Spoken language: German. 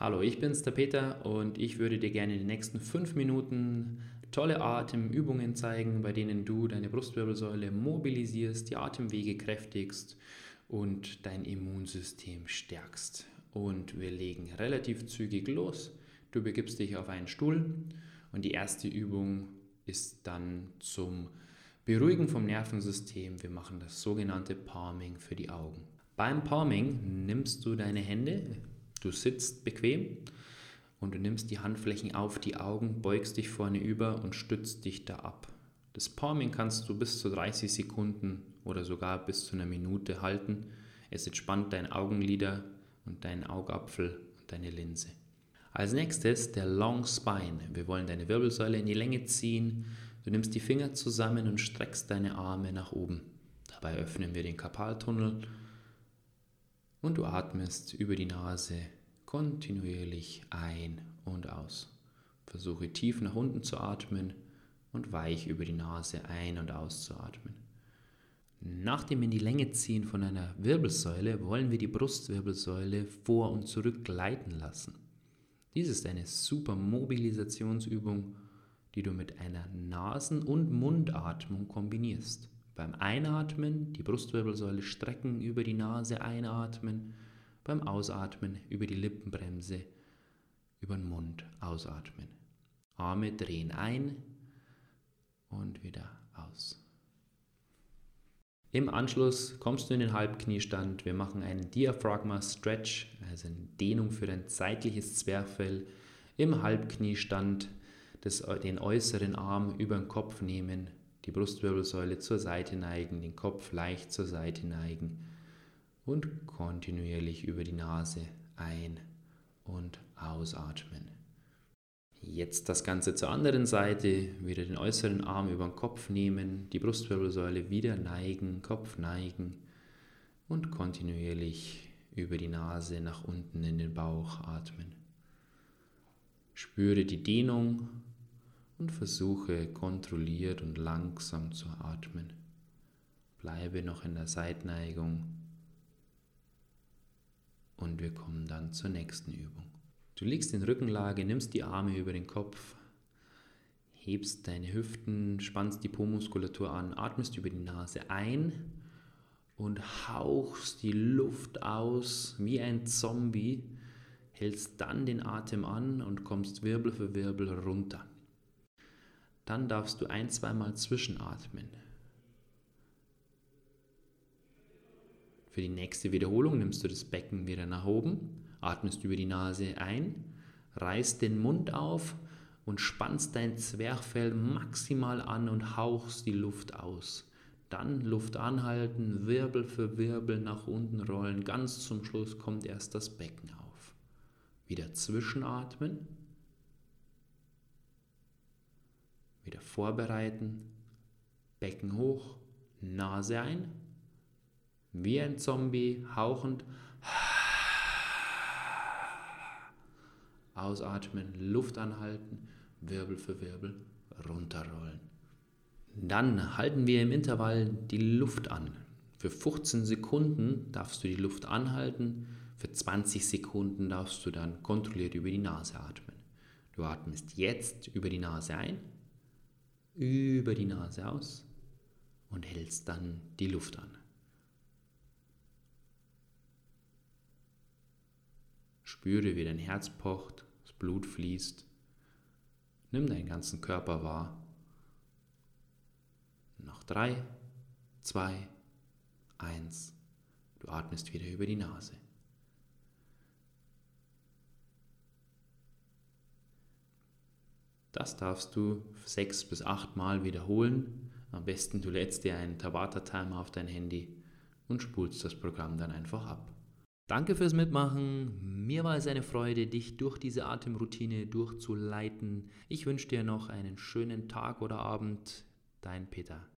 Hallo, ich bin's, der Peter, und ich würde dir gerne in den nächsten fünf Minuten tolle Atemübungen zeigen, bei denen du deine Brustwirbelsäule mobilisierst, die Atemwege kräftigst und dein Immunsystem stärkst. Und wir legen relativ zügig los. Du begibst dich auf einen Stuhl und die erste Übung ist dann zum Beruhigen vom Nervensystem. Wir machen das sogenannte Palming für die Augen. Beim Palming nimmst du deine Hände, Du sitzt bequem und du nimmst die Handflächen auf die Augen, beugst dich vorne über und stützt dich da ab. Das Palming kannst du bis zu 30 Sekunden oder sogar bis zu einer Minute halten. Es entspannt dein Augenlider und deinen Augapfel und deine Linse. Als nächstes der Long Spine. Wir wollen deine Wirbelsäule in die Länge ziehen. Du nimmst die Finger zusammen und streckst deine Arme nach oben. Dabei öffnen wir den Karpaltunnel und du atmest über die Nase kontinuierlich ein und aus. Versuche tief nach unten zu atmen und weich über die Nase ein und aus zu atmen. Nach dem in die Länge ziehen von einer Wirbelsäule wollen wir die Brustwirbelsäule vor und zurück gleiten lassen. Dies ist eine super Mobilisationsübung, die du mit einer Nasen- und Mundatmung kombinierst. Beim Einatmen die Brustwirbelsäule strecken, über die Nase einatmen, beim Ausatmen über die Lippenbremse, über den Mund ausatmen. Arme drehen ein und wieder aus. Im Anschluss kommst du in den Halbkniestand. Wir machen einen Diaphragma Stretch, also eine Dehnung für dein seitliches Zwerchfell. Im Halbkniestand das, den äußeren Arm über den Kopf nehmen, die Brustwirbelsäule zur Seite neigen, den Kopf leicht zur Seite neigen und kontinuierlich über die Nase ein- und ausatmen. Jetzt das Ganze zur anderen Seite, wieder den äußeren Arm über den Kopf nehmen, die Brustwirbelsäule wieder neigen, Kopf neigen und kontinuierlich über die Nase nach unten in den Bauch atmen. Spüre die Dehnung und versuche kontrolliert und langsam zu atmen. Bleibe noch in der Seitneigung und wir kommen dann zur nächsten Übung. Du liegst in Rückenlage, nimmst die Arme über den Kopf, hebst deine Hüften, spannst die Po-Muskulatur an, atmest über die Nase ein und hauchst die Luft aus wie ein Zombie, hältst dann den Atem an und kommst Wirbel für Wirbel runter. Dann darfst du ein, zweimal zwischenatmen. Für die nächste Wiederholung nimmst du das Becken wieder nach oben, atmest über die Nase ein, reißt den Mund auf und spannst dein Zwerchfell maximal an und hauchst die Luft aus. Dann Luft anhalten, Wirbel für Wirbel nach unten rollen. Ganz zum Schluss kommt erst das Becken auf. Wieder zwischenatmen Vorbereiten. Becken hoch, Nase ein. Wie ein Zombie, hauchend. Ausatmen, Luft anhalten, Wirbel für Wirbel runterrollen. Dann halten wir im Intervall die Luft an. Für 15 Sekunden darfst du die Luft anhalten, für 20 Sekunden darfst du dann kontrolliert über die Nase atmen. Du atmest jetzt über die Nase ein, über die Nase aus und hältst dann die Luft an. Spüre, wie dein Herz pocht, das Blut fließt. Nimm deinen ganzen Körper wahr. Noch drei, zwei, eins. Du atmest wieder über die Nase. Das darfst du sechs bis acht Mal wiederholen. Am besten du lädst dir einen Tabata-Timer auf dein Handy und spulst das Programm dann einfach ab. Danke fürs Mitmachen. Mir war es eine Freude, dich durch diese Atemroutine durchzuleiten. Ich wünsche dir noch einen schönen Tag oder Abend. Dein Peter.